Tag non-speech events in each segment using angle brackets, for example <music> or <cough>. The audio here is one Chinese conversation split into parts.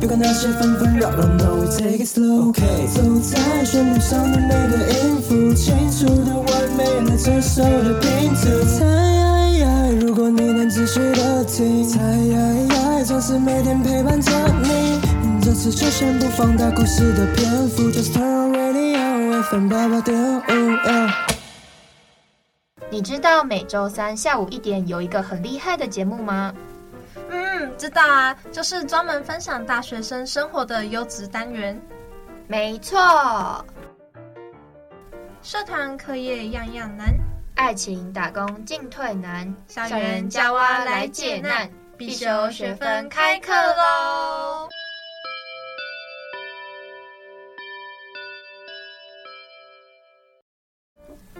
别管那些纷纷扰扰，No we take it slow，OK，走在旋律上的每个音符，清楚的完美了这首的拼图。猜，如果你能仔细的听，猜，总是每天陪伴着你。这次就先不放大故事的篇幅，Just turn on radio FM 八八点五。你知道每周三下午一点有一个很厉害的节目吗？嗯，知道啊，就是专门分享大学生生活的优质单元。没错，社团课业样样难，爱情打工进退难，校园夹娃来解难，必修学分开课喽！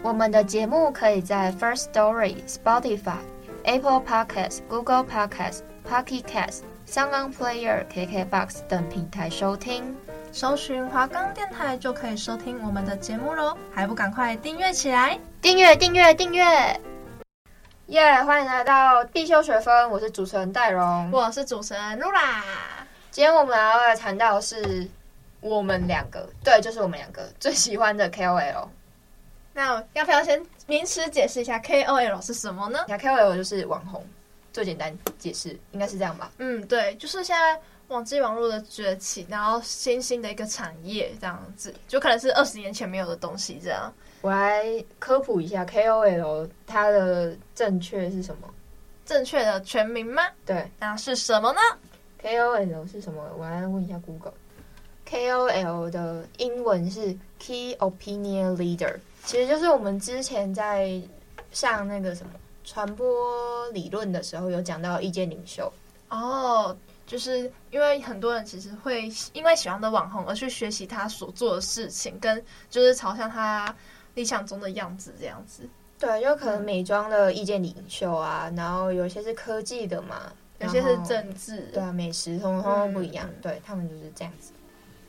我们的节目可以在 First Story、Spotify、Apple Podcasts、Google Podcasts、Pocket Casts、SoundOnPlayer、KKBox 等平台收听。搜寻华冈电台就可以收听我们的节目喽，还不赶快订阅起来？订阅订阅订阅！耶！Yeah, 欢迎来到必修学分，我是主持人戴荣，我是主持人露拉。今天我们要来谈到的是我们两个，对，就是我们两个最喜欢的 KOL。那要不要先名词解释一下 KOL 是什么呢？那 KOL 就是网红，最简单解释应该是这样吧？嗯，对，就是现在网际网络的崛起，然后新兴的一个产业这样子，就可能是二十年前没有的东西这样。我来科普一下 KOL 它的正确是什么？正确的全名吗？对，那是什么呢？KOL 是什么？我来问一下 Google。KOL 的英文是 Key Opinion Leader。其实就是我们之前在上那个什么传播理论的时候，有讲到意见领袖哦，就是因为很多人其实会因为喜欢的网红而去学习他所做的事情，跟就是朝向他理想中的样子这样子。对，有可能美妆的意见领袖啊，然后有些是科技的嘛，有些是政治，对啊，美食通通都不一样，嗯、对他们就是这样子。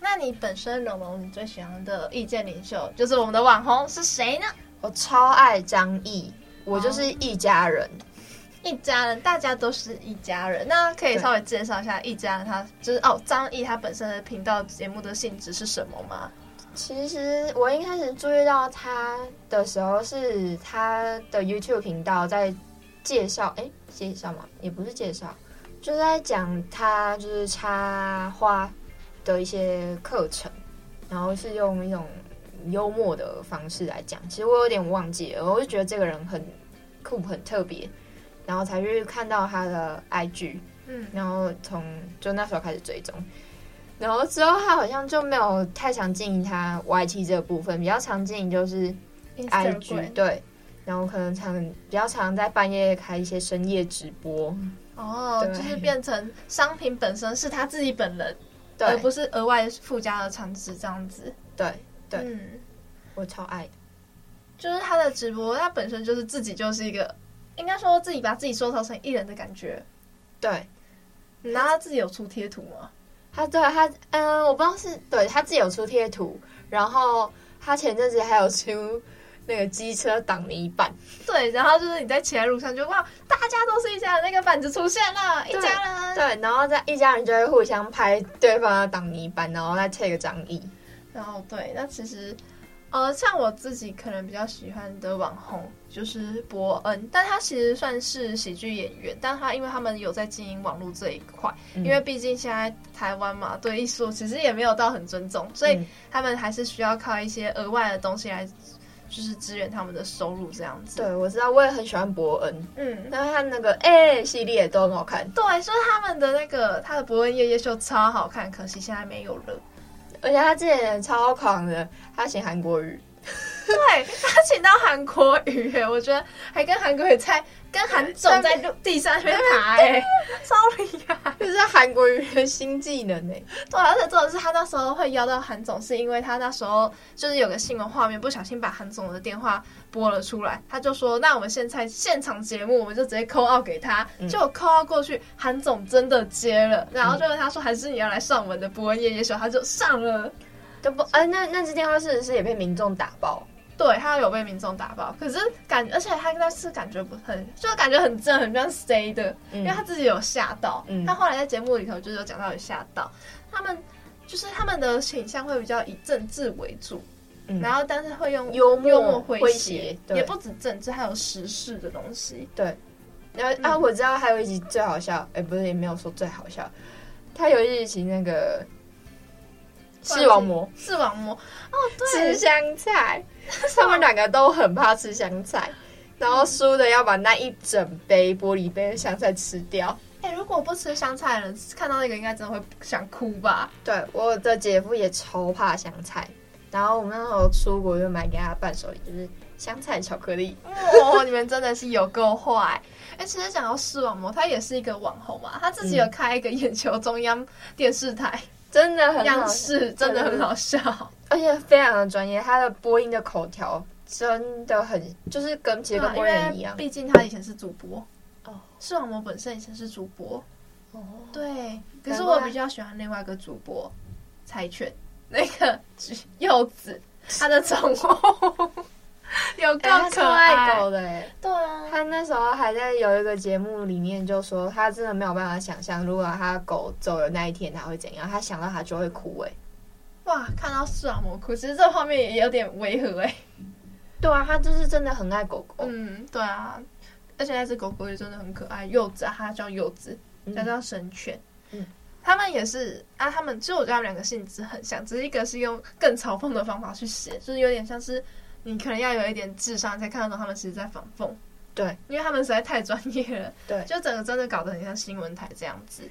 那你本身龙龙，你最喜欢的意见领袖就是我们的网红是谁呢？我超爱张译，我就是一家人，哦、一家人，大家都是一家人。那可以稍微介绍一下一家人，他就是哦，张译他本身的频道节目的性质是什么吗？其实我一开始注意到他的时候，是他的 YouTube 频道在介绍，哎，介绍吗？也不是介绍，就在讲他就是插花。的一些课程，然后是用一种幽默的方式来讲。其实我有点忘记了，我就觉得这个人很酷、很特别，然后才去看到他的 IG，嗯，然后从就那时候开始追踪，然后之后他好像就没有太常经营他 YT 这个部分，比较常经营就是 IG，对，然后可能常比较常在半夜开一些深夜直播，哦，就是变成商品本身是他自己本人。对而不是额外附加的产值这样子。对对，嗯，我超爱的，就是他的直播，他本身就是自己就是一个，应该说自己把自己塑造成艺人的感觉。对，然后他自己有出贴图吗？他对他，嗯，我不知道是对他自己有出贴图，然后他前阵子还有出。那个机车挡泥板，对，然后就是你在骑在路上就哇，大家都是一家人，那个板子出现了，一家人，对，然后在一家人就会互相拍对方的挡泥板，然后再 take 个张毅，然后对，那其实呃，像我自己可能比较喜欢的网红就是伯恩，但他其实算是喜剧演员，但他因为他们有在经营网络这一块，嗯、因为毕竟现在台湾嘛，对艺术其实也没有到很尊重，所以他们还是需要靠一些额外的东西来。就是支援他们的收入这样子。对，我知道，我也很喜欢伯恩。嗯，然后他那个哎、欸、系列都很好看。对，所以他们的那个他的伯恩夜夜秀超好看，可惜现在没有了。而且他之前超狂的，他写韩国瑜。对，他请到韩国瑜，哎，我觉得还跟韩国语在。跟韩总在地上面爬，<laughs> 哎，超厉害！这是韩国语的新技能哎。对，而且重点是他那时候会邀到韩总，是因为他那时候就是有个新闻画面，不小心把韩总的电话拨了出来。他就说：“那我们现在现场节目，我们就直接 call out 给他。嗯”就 call out 过去，韩总真的接了，然后就问他说：“还是你要来上我们的博恩夜夜秀？”他就上了。就不，哎，那那支电话是不是也被民众打爆？对他有被民众打爆，可是感而且他那次感觉不很，就是感觉很正，很像 C 的，嗯、因为他自己有吓到。嗯、他后来在节目里头就是有讲到有吓到他们，就是他们的倾向会比较以政治为主，嗯、然后但是会用幽默幽默诙谐，也不止政治，还有时事的东西。对，然后、嗯、啊，我知道还有一集最好笑，哎、欸，不是也没有说最好笑，他有一集那个。视网膜，视网膜哦，对，吃香菜，他们两个都很怕吃香菜，然后输的要把那一整杯玻璃杯的香菜吃掉。哎、欸，如果不吃香菜的人看到那个，应该真的会想哭吧？对，我的姐夫也超怕香菜，然后我们那时候出国就买给他伴手礼，就是香菜巧克力。哦，<laughs> 你们真的是有够坏！哎、欸，其实讲到视网膜，他也是一个网红嘛，他自己有开一个眼球中央电视台。嗯真的很好，是真的很好笑，而且非常的专业。他的播音的口条真的很，就是跟其实跟播音一样。毕竟他以前是主播哦，视网膜本身以前是主播哦，对。可是我比较喜欢另外一个主播柴犬，那个 <laughs> 柚子，他的宠物。<laughs> <laughs> <laughs> 有够可爱狗的哎，对啊，他那时候还在有一个节目里面就说，他真的没有办法想象，如果他狗走了那一天他会怎样，他想到他就会哭哎，哇，看到视网膜哭，其实这画面也有点违和哎，对啊，他就是真的很爱狗狗，嗯，对啊，而且那只狗狗也真的很可爱，柚子啊，它叫柚子，它叫神犬，嗯，他们也是啊，他们其实我觉得他们两个性质很像，只是一个是用更嘲讽的方法去写，就是有点像是。你可能要有一点智商，才看得懂他们其实在反讽。对，因为他们实在太专业了。<laughs> 对，就整个真的搞得很像新闻台这样子。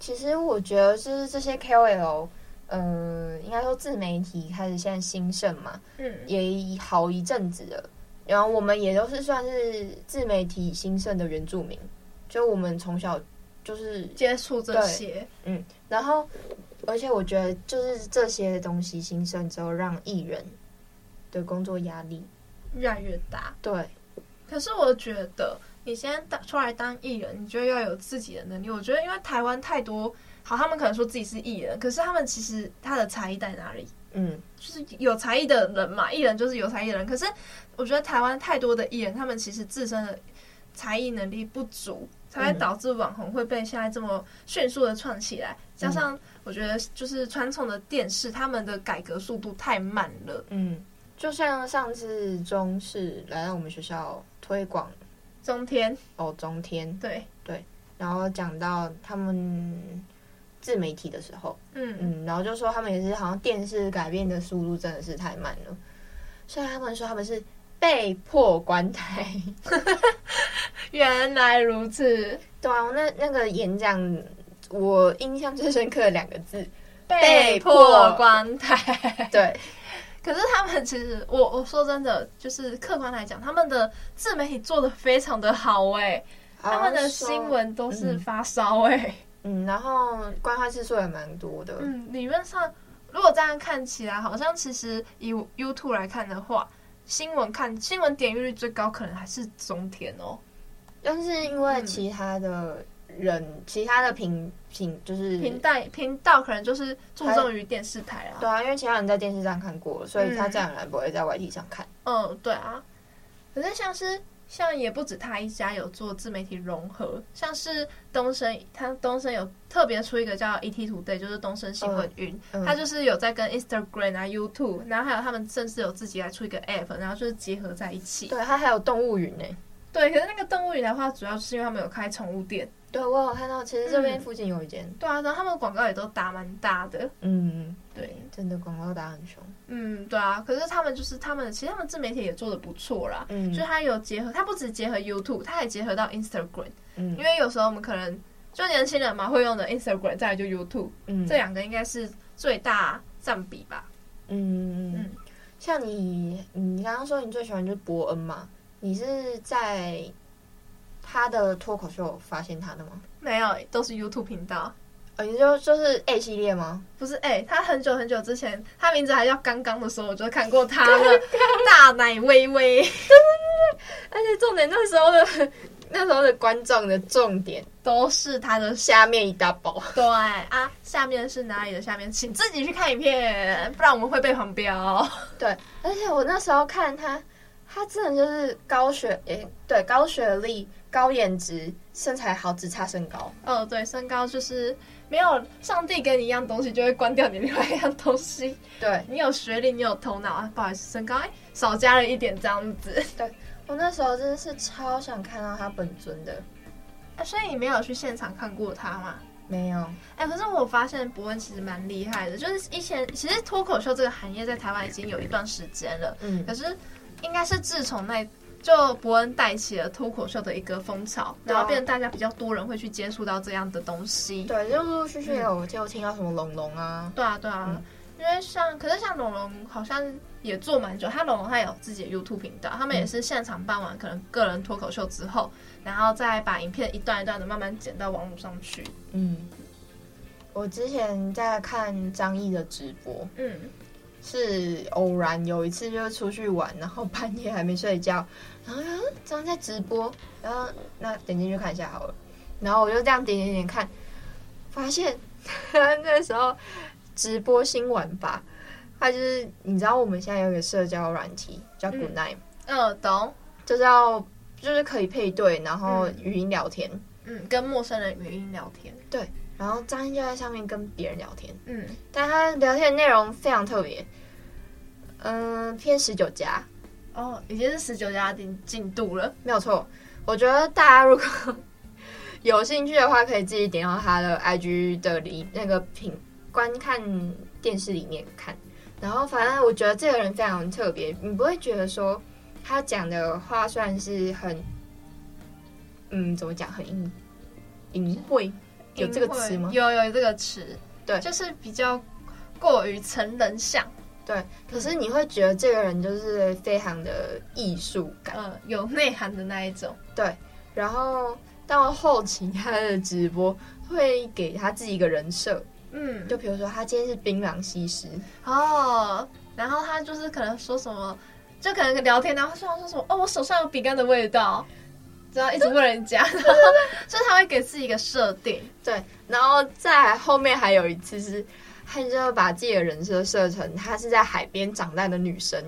其实我觉得，就是这些 KOL，嗯、呃，应该说自媒体开始现在兴盛嘛，嗯，也好一阵子了。然后我们也都是算是自媒体兴盛的原住民，就我们从小就是接触这些，嗯，然后而且我觉得，就是这些东西兴盛之后，让艺人。的工作压力越来越大，对。可是我觉得，你现在当出来当艺人，你就要有自己的能力。我觉得，因为台湾太多，好，他们可能说自己是艺人，可是他们其实他的才艺在哪里？嗯，就是有才艺的人嘛，艺人就是有才艺的人。可是我觉得台湾太多的艺人，他们其实自身的才艺能力不足，才会导致网红会被现在这么迅速的创起来。加上我觉得，就是传统的电视，他们的改革速度太慢了。嗯。就像上次中视来到我们学校推广中天。哦，中天。对。对，然后讲到他们自媒体的时候，嗯。嗯，然后就说他们也是好像电视改变的速度真的是太慢了，所以他们说他们是被迫关台。<laughs> 原来如此，对啊，那那个演讲我印象最深刻的两个字，被迫。关台，对。可是他们其实，我我说真的，就是客观来讲，他们的自媒体做的非常的好哎、欸，他们的新闻都是发烧哎、欸，嗯，然后观看次数也蛮多的，嗯，理论上如果这样看起来，好像其实以 YouTube 来看的话，新闻看新闻点阅率最高可能还是中天哦，但是因为其他的。人其他的频频就是频带频道可能就是注重于电视台啊，对啊，因为其他人在电视上看过了，所以他这样来不会在 YT 上看。嗯，对啊。可是像是像也不止他一家有做自媒体融合，像是东升，他东升有特别出一个叫 ETtoday，就是东升新闻云，嗯嗯、他就是有在跟 Instagram 啊、YouTube，然后还有他们甚至有自己来出一个 App，然后就是结合在一起。对，他还有动物云呢。对，可是那个动物园的话，主要是因为他们有开宠物店。对，我有看到，其实这边附近有一间、嗯。对啊，然后他们广告也都打蛮大的。嗯，对，真的广告打很凶。嗯，对啊，可是他们就是他们，其实他们自媒体也做的不错啦。嗯，就是他有结合，他不止结合 YouTube，他也结合到 Instagram。嗯，因为有时候我们可能就年轻人嘛会用的 Instagram，再来就 YouTube。嗯，这两个应该是最大占比吧。嗯嗯，像你，你刚刚说你最喜欢就是伯恩嘛？你是在？他的脱口秀发现他的吗？没有，都是 YouTube 频道。哦，你就就是 A 系列吗？不是 A，他很久很久之前，他名字还叫刚刚的时候，我就看过他的 <laughs> 大奶微微。对对对对，而且重点那时候的那时候的观众的重点都是他的下面一大包。对啊，下面是哪里的下面，请自己去看影片，不然我们会被黄标。<laughs> 对，而且我那时候看他，他真的就是高学诶、欸，对，高学历、高颜值、身材好，只差身高。哦，对，身高就是没有上帝给你一样东西，就会关掉你另外一样东西。<laughs> 对，你有学历，你有头脑啊，不好意思，身高哎少加了一点这样子。对。我那时候真的是超想看到他本尊的，哎、欸，所以你没有去现场看过他吗？没有。哎、欸，可是我发现博恩其实蛮厉害的，就是以前其实脱口秀这个行业在台湾已经有一段时间了，嗯，可是应该是自从那就伯恩带起了脱口秀的一个风潮，然后变成大家比较多人会去接触到这样的东西。对，就陆陆续续有就听到什么龙龙啊，对啊，对啊。嗯。因为像，可是像龙龙好像也做蛮久，他龙龙他有自己的 YouTube 频道，他们也是现场办完可能个人脱口秀之后，然后再把影片一段一段的慢慢剪到网络上去。嗯，我之前在看张毅的直播，嗯，是偶然有一次就是出去玩，然后半夜还没睡觉，<laughs> 然后张毅在直播，然后那点进去看一下好了，然后我就这样点点点看，发现 <laughs> 那时候。直播新玩法，他就是你知道我们现在有个社交软体叫 Good Night，嗯，嗯，懂，就是要就是可以配对，然后语音聊天，嗯，跟陌生人语音聊天，对，然后张一就在上面跟别人聊天，嗯，但他聊天的内容非常特别，嗯，偏十九加，哦，已经是十九加进进度了，没有错，我觉得大家如果 <laughs> 有兴趣的话，可以自己点到他的 IG 的里那个屏。观看电视里面看，然后反正我觉得这个人非常特别，你不会觉得说他讲的话算是很，嗯，怎么讲很隐隐晦，有这个词吗？有有这个词，对，就是比较过于成人像，对。可是你会觉得这个人就是非常的艺术感，嗯，有内涵的那一种，对。然后到后期他的直播会给他自己一个人设。嗯，就比如说他今天是槟榔西施哦，然后他就是可能说什么，就可能聊天，然后说说什么哦，我手上有饼干的味道，这样一直问人家，然后就是他会给自己一个设定，对，然后在后面还有一次是，他就把自己的人设设成他是在海边长大的女生，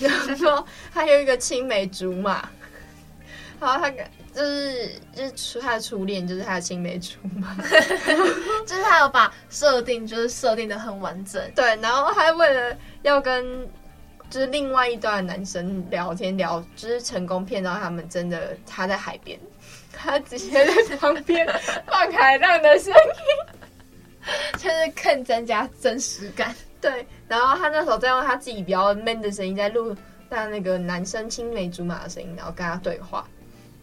然后还有一个青梅竹马，然后他就是就是初他的初恋就是他的青梅竹马，<laughs> 就是他有把设定就是设定的很完整，对，然后还为了要跟就是另外一段男生聊天聊，就是成功骗到他们真的他在海边，他直接在旁边放海浪的声音，就是更增加真实感。对，然后他那时候在用他自己比较 man 的声音在录那那个男生青梅竹马的声音，然后跟他对话。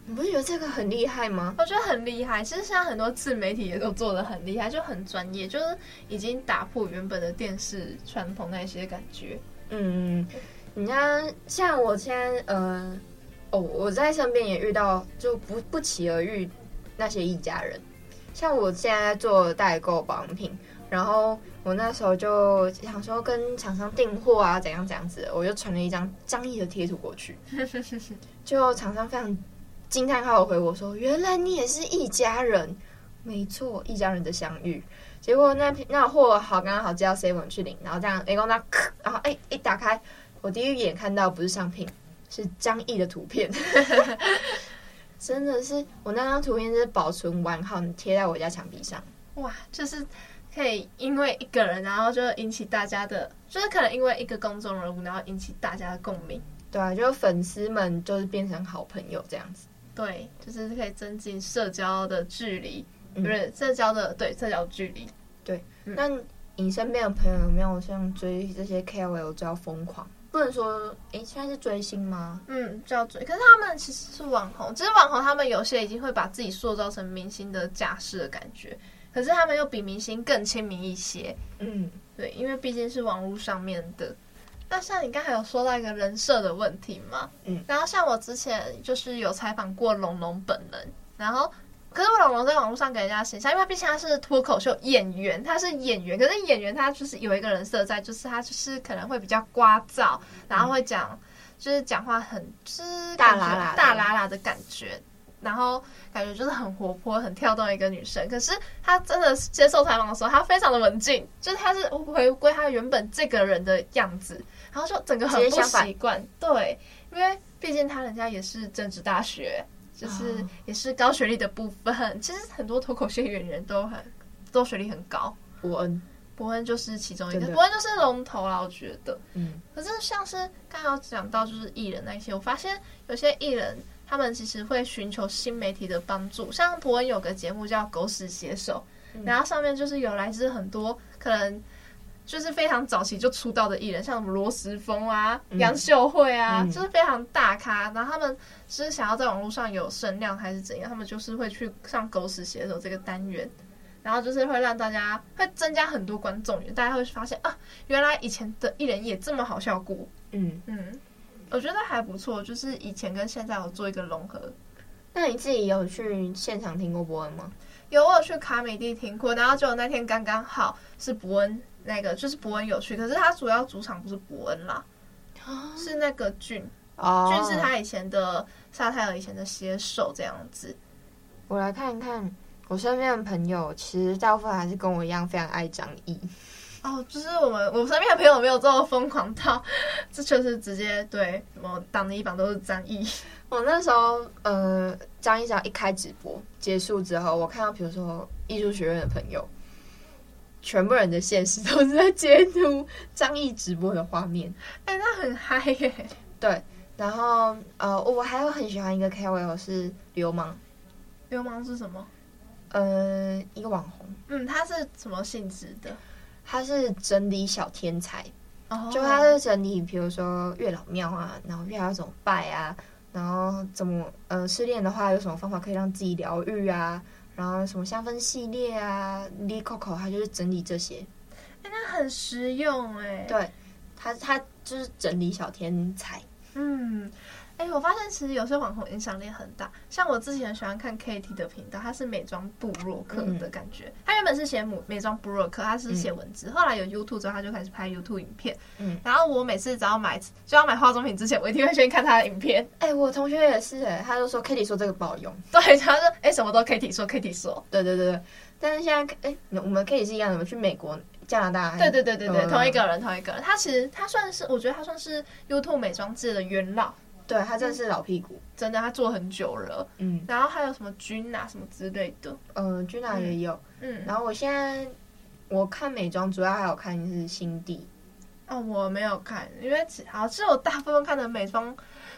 你不是觉得这个很厉害吗？我觉得很厉害。其实现在很多自媒体也都做得很厉害，就很专业，就是已经打破原本的电视传统那些感觉。嗯，你看，像我现在，呃，哦，我在身边也遇到，就不不期而遇那些一家人。像我现在做代购保养品，然后我那时候就想说跟厂商订货啊，怎样怎样子，我就传了一张张毅的贴图过去，<laughs> 就厂商非常。惊叹号回我说：“原来你也是一家人，没错，一家人的相遇。结果那那货好刚刚好接到 seven 去领，然后这样哎，我那然后哎一打开，我第一眼看到不是商品，是张毅的图片，<laughs> 真的是我那张图片是保存完好，贴在我家墙壁上。哇，就是可以因为一个人，然后就引起大家的，就是可能因为一个公众人物，然后引起大家的共鸣。对啊，就粉丝们就是变成好朋友这样子。”对，就是可以增进社交的距离，不是社交的对社交距离。对，那你身边的朋友有没有像追这些 KOL 就要疯狂？不能说，哎，现在是追星吗？嗯，就要追。可是他们其实是网红，其实网红他们有些已经会把自己塑造成明星的架势的感觉，可是他们又比明星更亲民一些。嗯，对，因为毕竟是网络上面的。那像你刚才有说到一个人设的问题嘛，嗯，然后像我之前就是有采访过龙龙本人，然后可是我龙龙在网络上给人家形象，因为他毕竟他是脱口秀演员，他是演员，可是演员他就是有一个人设在，就是他就是可能会比较聒噪，然后会讲就是讲话很就是大喇喇大喇喇的感觉，然后感觉就是很活泼、很跳动的一个女生。可是她真的接受采访的时候，她非常的文静，就是她是回归她原本这个人的样子，然后就整个很不习惯。对，因为毕竟她人家也是政治大学，就是也是高学历的部分。哦、<laughs> 其实很多脱口秀演员都很都学历很高。伯恩。伯恩就是其中一个，伯恩就是龙头啦，我觉得。嗯。可是像是刚刚讲到就是艺人那些，我发现有些艺人他们其实会寻求新媒体的帮助，像伯恩有个节目叫《狗屎写手》，嗯，然后上面就是有来自很多可能就是非常早期就出道的艺人，像什么罗时丰啊、杨、嗯、秀慧啊，就是非常大咖。然后他们是想要在网络上有声量还是怎样，他们就是会去上《狗屎写手》这个单元。然后就是会让大家会增加很多观众缘，大家会发现啊，原来以前的艺人也这么好笑过。嗯嗯，我觉得还不错，就是以前跟现在有做一个融合。那你自己有去现场听过伯恩吗？有，我有去卡美地听过，然后就那天刚刚好是伯恩那个，就是伯恩有去，可是他主要主场不是伯恩啦，是那个俊，哦，俊是他以前的沙泰尔以前的写手这样子。我来看一看。我身边的朋友其实大部分还是跟我一样非常爱张译哦，就是我们我身边的朋友没有这么疯狂到，<laughs> 这就是直接对什么挡的一榜都是张译。<laughs> 我那时候呃，张译只要一开直播结束之后，我看到比如说艺术学院的朋友，全部人的现实都是在截图张译直播的画面，<laughs> 哎、欸，那很嗨耶。对，然后呃，我还有很喜欢一个 KOL 是流氓，流氓是什么？呃，一个网红，嗯，他是什么性质的？他是整理小天才，oh. 就他是整理，比如说月老庙啊，然后月老怎么拜啊，然后怎么呃失恋的话有什么方法可以让自己疗愈啊，然后什么香氛系列啊，Lee Coco 它就是整理这些，哎，那很实用哎，对，它它就是整理小天才，嗯。哎、欸，我发现其实有些网红影响力很大，像我之前很喜欢看 Kitty 的频道，他是美妆部落客的感觉。嗯、他原本是写美美妆部落客，他是写文字、嗯，后来有 YouTube 之后，他就开始拍 YouTube 影片。嗯，然后我每次只要买就要买化妆品之前，我一定会先看他的影片。哎、欸，我同学也是、欸，哎，他就说 Kitty 说这个不好用。对，他说哎、欸，什么都 Kitty 说，Kitty 说。对对对对，但是现在哎、欸，我们 Kitty 是一样的，我们去美国、加拿大。对对对对对，同一个人，同一个人。他其实他算是，我觉得他算是 YouTube 美妆界的元老。对，他真的是老屁股，真的他做很久了，嗯，然后还有什么君啊什么之类的，嗯，君娜也有，嗯，然后我现在我看美妆主要还有看是新地，哦，我没有看，因为好像我大部分看的美妆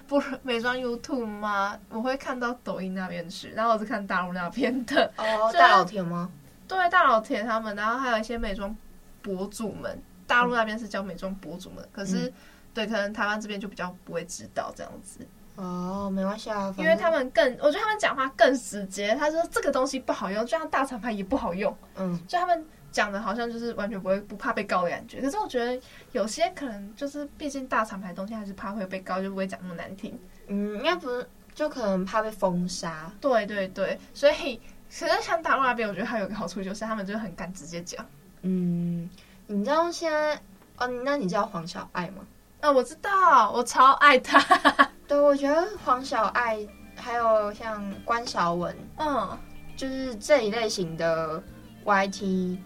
不是美妆 YouTube 吗？我会看到抖音那边去，然后我是看大陆那边的，哦，<laughs> 大老田吗？对，大老田他们，然后还有一些美妆博主们，大陆那边是叫美妆博主们，嗯、可是。对，可能台湾这边就比较不会知道这样子哦，没关系啊，因为他们更，我觉得他们讲话更直接。他说这个东西不好用，就像大厂牌也不好用，嗯，就他们讲的好像就是完全不会不怕被告的感觉。可是我觉得有些可能就是，毕竟大厂牌东西还是怕会被告，就不会讲那么难听。嗯，应该不是，就可能怕被封杀。对对对，所以其实像大陆那边，我觉得还有个好处就是他们就很敢直接讲。嗯，你知道现在哦？那你知道黄小爱吗？啊、哦，我知道，我超爱他。<laughs> 对，我觉得黄小爱还有像关韶文，嗯，就是这一类型的 YT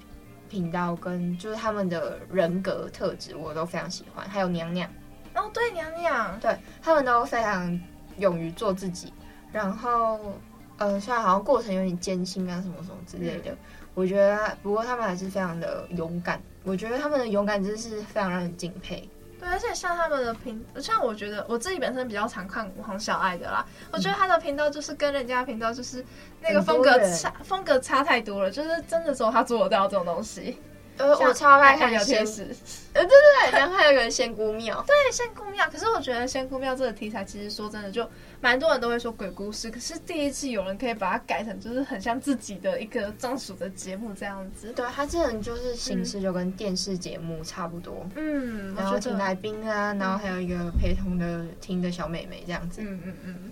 频道跟就是他们的人格特质，我都非常喜欢。还有娘娘，哦，对，娘娘，对，他们都非常勇于做自己。然后，呃，虽然好像过程有点艰辛啊，什么什么之类的，嗯、我觉得，不过他们还是非常的勇敢。我觉得他们的勇敢真是非常让人敬佩。对，而且像他们的频，像我觉得我自己本身比较常看黄小爱的啦，我觉得他的频道就是跟人家频道就是那个风格差，风格差太多了，就是真的只有他做得到这种东西。呃，我超爱看聊天室，呃，对对对，然后还有个仙姑庙，<laughs> 对，仙姑庙。可是我觉得仙姑庙这个题材，其实说真的，就蛮多人都会说鬼故事。可是第一次有人可以把它改成，就是很像自己的一个专属的节目这样子。对，它这种就是形式就跟电视节目差不多。嗯，然后请来宾啊，然后还有一个陪同的听的小妹妹这样子。嗯嗯嗯。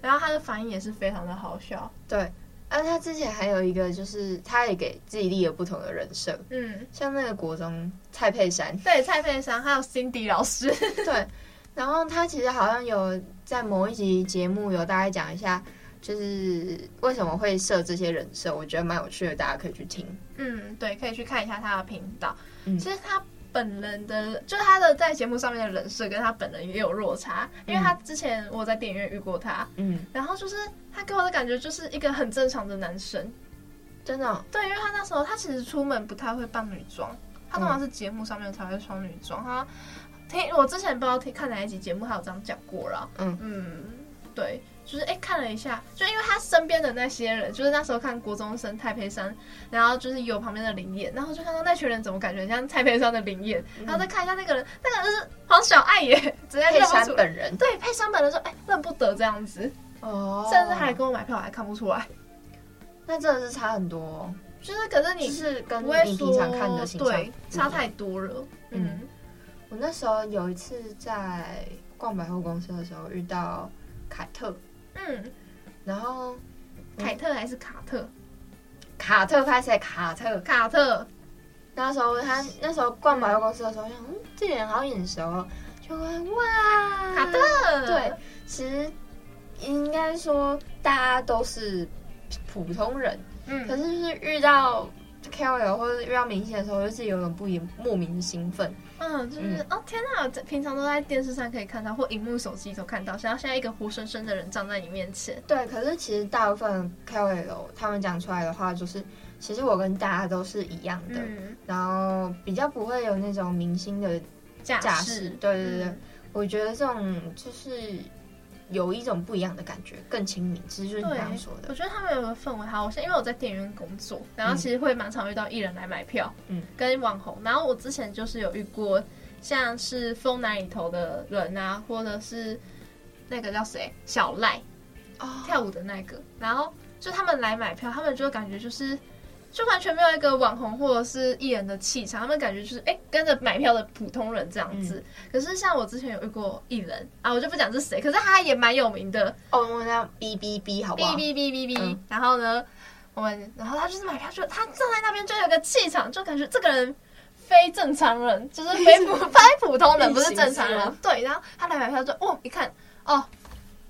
然后他的反应也是非常的好笑。对。而、啊、他之前还有一个，就是他也给自己立了不同的人设，嗯，像那个国中蔡佩珊，对，蔡佩珊，还有 Cindy 老师，<laughs> 对，然后他其实好像有在某一集节目有大概讲一下就是为什么会设这些人设，我觉得蛮有趣的，大家可以去听。嗯，对，可以去看一下他的频道。嗯，其实他本人的，就是他的在节目上面的人设跟他本人也有落差，因为他之前我在电影院遇过他，嗯，然后就是他给我的感觉就是一个很正常的男生，真的哦？对，因为他那时候他其实出门不太会扮女装，他通常是节目上面才会穿女装。他听我之前不知道听看哪一集节目，他有这样讲过了。嗯嗯，对。就是哎，看了一下，就因为他身边的那些人，就是那时候看国中生太培山，然后就是有旁边的林燕，然后就看到那群人怎么感觉像太培山的林燕，嗯、然后再看一下那个人，那个人就是黄小爱耶，直接认不出来。佩珊本人对，佩山本人说哎认不得这样子，哦，甚至还跟我买票，我还看不出来，那真的是差很多，哦。就是可是你是跟你平常看的形象对差太多了。嗯，嗯，我那时候有一次在逛百货公司的时候遇到凯特。嗯，然后凯特还是卡特？卡特拍谁？卡特，卡特。那时候他那时候逛百货公司的时候，想，嗯，这个人好眼熟哦，就会哇，卡特。对，其实应该说大家都是普通人，嗯，可是就是遇到 KOL 或者遇到明星的时候，就是有种不一莫名的兴奋。嗯，就是、嗯、哦，天哪！平常都在电视上可以看到，或荧幕手机都看到，想要现在一个活生生的人站在你面前。对，可是其实大部分 KOL 他们讲出来的话，就是其实我跟大家都是一样的，嗯、然后比较不会有那种明星的架势。对对对，嗯、我觉得这种就是。有一种不一样的感觉，更亲民。其实就是你刚刚说的，我觉得他们有个氛围好。我现在因为我在电影院工作，然后其实会蛮常遇到艺人来买票，嗯，跟网红。然后我之前就是有遇过，像是疯男里头的人啊，或者是那个叫谁小赖，哦，跳舞的那个。然后就他们来买票，他们就感觉就是。就完全没有一个网红或者是艺人的气场，他们感觉就是哎、欸、跟着买票的普通人这样子。嗯、可是像我之前有遇过艺人啊，我就不讲是谁，可是他也蛮有名的哦。我们叫 B B B 好不好？B B B B B。然后呢，我们然后他就是买票，就他站在那边就有个气场，就感觉这个人非正常人，就是非普 <laughs> 非普通人，不是正常人。对，然后他来买票就哦，一看哦，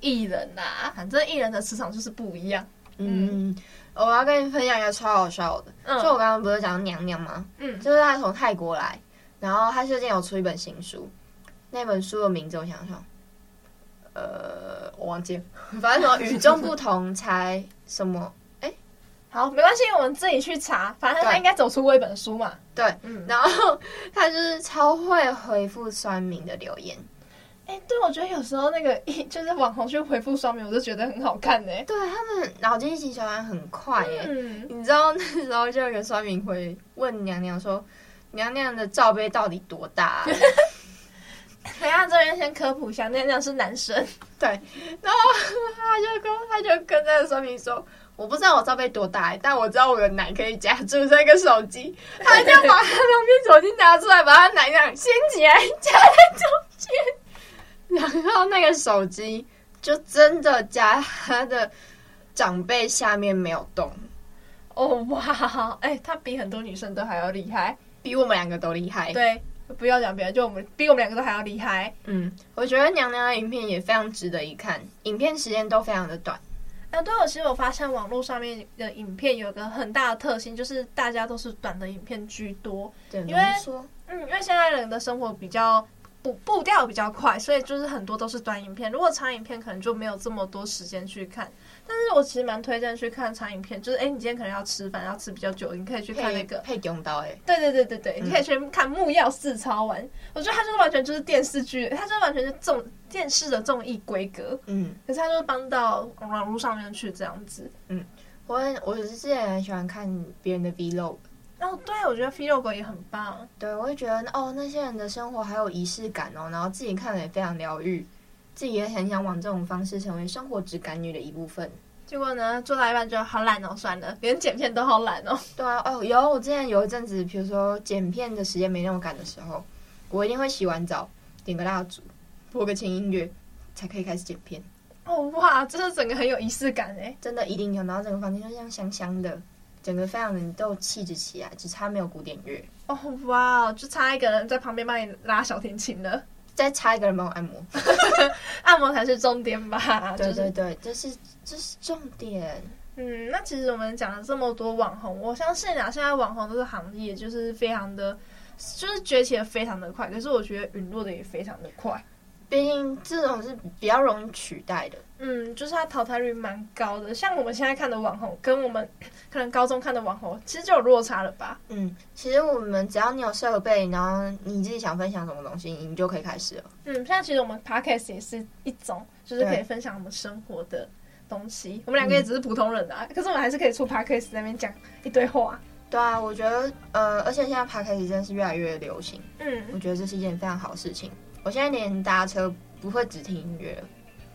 艺人呐、啊，反正艺人的磁场就是不一样。嗯。嗯我要跟你分享一个超好笑的，嗯、就我刚刚不是讲娘娘吗？嗯，就是她从泰国来，然后她最近有出一本新书，那本书的名字我想想，呃，我忘记了，<laughs> 反正什么与众不同才什么，哎、欸，好，没关系，我们自己去查，反正她应该走出过一本书嘛。对，嗯，然后她就是超会回复酸民的留言。哎、欸，对，我觉得有时候那个一 <laughs> 就是网红去回复双面，我就觉得很好看呢。对，他们脑筋急转弯很快哎。嗯，你知道那时候就有个双面会问娘娘说：“娘娘的罩杯到底多大、啊？” <laughs> 等下这边先科普一下，娘娘是男生。<laughs> 对，然后他就跟他就跟那个双面说：“我不知道我罩杯多大，但我知道我的奶可以夹住这个手机。”他就把他旁边手机拿出来，把他奶这样掀起来夹在中间。<laughs> 然后那个手机就真的夹他的长辈下面没有动。哦哇，哎，他比很多女生都还要厉害，比我们两个都厉害。对，不要讲别人，就我们比我们两个都还要厉害。嗯，我觉得娘娘的影片也非常值得一看，影片时间都非常的短。啊，对，我其实我发现网络上面的影片有个很大的特性，就是大家都是短的影片居多。对，因为说，嗯，因为现在人的生活比较。步步调比较快，所以就是很多都是短影片。如果长影片，可能就没有这么多时间去看。但是我其实蛮推荐去看长影片，就是哎，你今天可能要吃饭，要吃比较久，你可以去看那个配用刀哎。对对对对对，嗯、你可以去看《木曜四超玩》，我觉得它就是完全就是电视剧，它就完全是综电视的综艺规格。嗯，可是它就是搬到网络上面去这样子。嗯，我我是之前很喜欢看别人的 Vlog。哦，对，我觉得 Vlog 也很棒。对，我会觉得哦，那些人的生活还有仪式感哦，然后自己看了也非常疗愈，自己也很想往这种方式成为生活质感女的一部分。结果呢，做到一半就好懒哦，算了，连剪片都好懒哦。对啊，哦，有我之前有一阵子，比如说剪片的时间没那么赶的时候，我一定会洗完澡，点个蜡烛，播个轻音乐，才可以开始剪片。哦哇，这是整个很有仪式感哎，真的一定有，然后整个房间就像香香的。整个非常的都气质起来，只差没有古典乐。哦哇，就差一个人在旁边帮你拉小提琴了。再差一个人帮我按摩，<laughs> 按摩才是重点吧？<laughs> 对对对，这是这是重点。嗯，那其实我们讲了这么多网红，我相信啊，现在网红这个行业就是非常的，就是崛起的非常的快，可是我觉得陨落的也非常的快。毕竟这种是比较容易取代的，嗯，就是它淘汰率蛮高的。像我们现在看的网红，跟我们可能高中看的网红，其实就有落差了吧？嗯，其实我们只要你有设备，然后你自己想分享什么东西，你就可以开始了。嗯，现在其实我们 podcast 也是一种，就是可以分享我们生活的东西。我们两个也只是普通人啊，嗯、可是我们还是可以出 podcast 在那边讲一堆话。对啊，我觉得呃，而且现在 podcast 真的是越来越流行。嗯，我觉得这是一件非常好的事情。我现在连搭车不会只听音乐，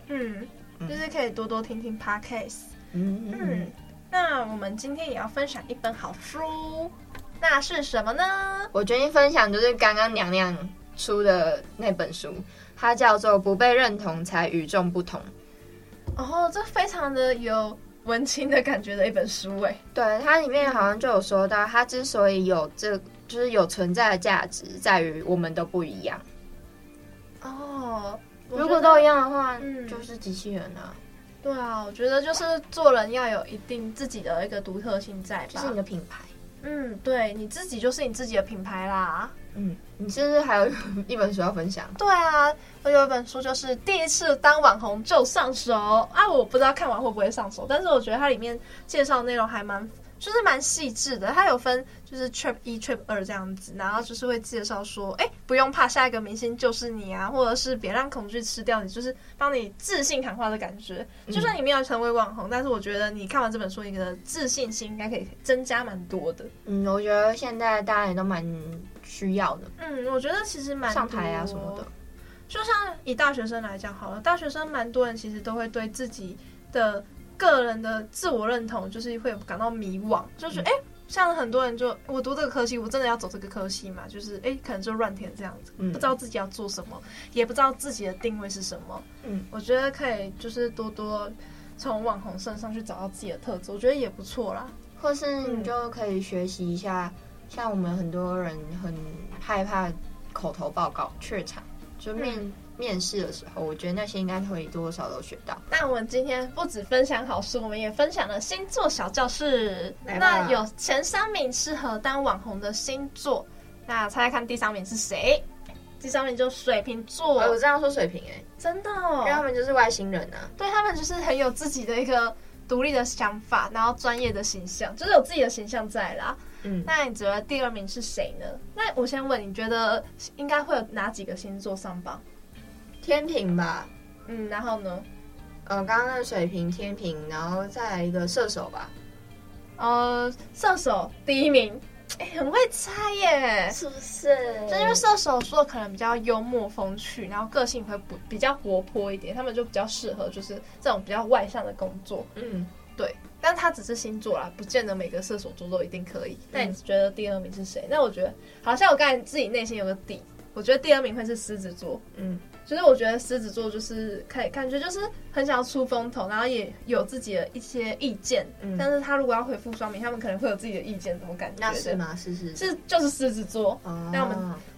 嗯，就是可以多多听听 podcast，嗯嗯，嗯。那我们今天也要分享一本好书，那是什么呢？我决定分享就是刚刚娘娘出的那本书，它叫做《不被认同才与众不同》。哦，这非常的有文青的感觉的一本书哎。对，它里面好像就有说到，它之所以有这，就是有存在的价值，在于我们都不一样。哦，如果都一样的话，嗯，就是机器人啊。对啊，我觉得就是做人要有一定自己的一个独特性在吧，就是你的品牌。嗯，对，你自己就是你自己的品牌啦。嗯，你是不是还有一本书要分享？对啊，我有一本书就是第一次当网红就上手啊，我不知道看完会不会上手，但是我觉得它里面介绍内容还蛮。就是蛮细致的，它有分就是 trip 一 trip 二这样子，然后就是会介绍说，哎，不用怕，下一个明星就是你啊，或者是别让恐惧吃掉你，就是帮你自信喊话的感觉。就算你没有成为网红，但是我觉得你看完这本书，你的自信心应该可以增加蛮多的。嗯，我觉得现在大家也都蛮需要的。嗯，我觉得其实蛮上台啊什么的，就像以大学生来讲好了，大学生蛮多人其实都会对自己的。个人的自我认同就是会感到迷惘，就是哎、欸，像很多人就我读这个科系，我真的要走这个科系嘛？就是哎、欸，可能就乱填这样子，不知道自己要做什么，也不知道自己的定位是什么。嗯，我觉得可以就是多多从网红身上去找到自己的特质，我觉得也不错啦。或是你就可以学习一下，像我们很多人很害怕口头报告怯场，就面。嗯面试的时候，我觉得那些应该会多多少少都学到。那我们今天不止分享好书，我们也分享了星座小教室。那有前三名适合当网红的星座，那猜猜看第三名是谁？第三名就水瓶座。欸、我这样说水瓶哎、欸，真的、哦，因为他们就是外星人啊。对，他们就是很有自己的一个独立的想法，然后专业的形象，就是有自己的形象在啦。嗯，那你觉得第二名是谁呢？那我先问，你觉得应该会有哪几个星座上榜？天平吧，嗯，然后呢？呃，刚刚那个水瓶、天平，然后再来一个射手吧。呃，射手第一名，哎，很会猜耶，是不是？就因为射手座可能比较幽默风趣，然后个性会不比较活泼一点，他们就比较适合就是这种比较外向的工作。嗯，对。但他只是星座啦，不见得每个射手座都一定可以。那你觉得第二名是谁？那我觉得，好像我刚才自己内心有个底，我觉得第二名会是狮子座。嗯。就是我觉得狮子座就是可以感觉就是很想要出风头，然后也有自己的一些意见。嗯，但是他如果要回复双名，他们可能会有自己的意见，怎么感觉？那是吗？是是是，就是狮子座。哦。那我们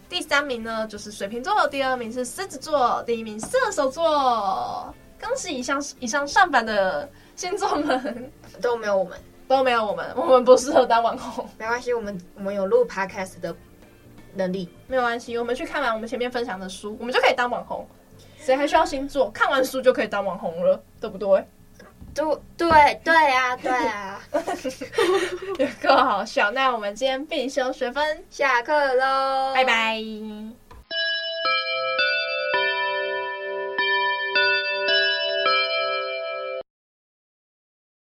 第三名呢，就是水瓶座，第二名是狮子座，第一名射手座。恭喜以上以上上榜的星座们都没有我们，都没有我们，我们不适合当网红。没关系，我们我们有录 podcast 的。能力没有关系，我们去看完我们前面分享的书，我们就可以当网红。谁还需要星座？看完书就可以当网红了，对不对？对对对啊，对啊，<laughs> 有够好笑。那我们今天必修学分下课喽，拜拜。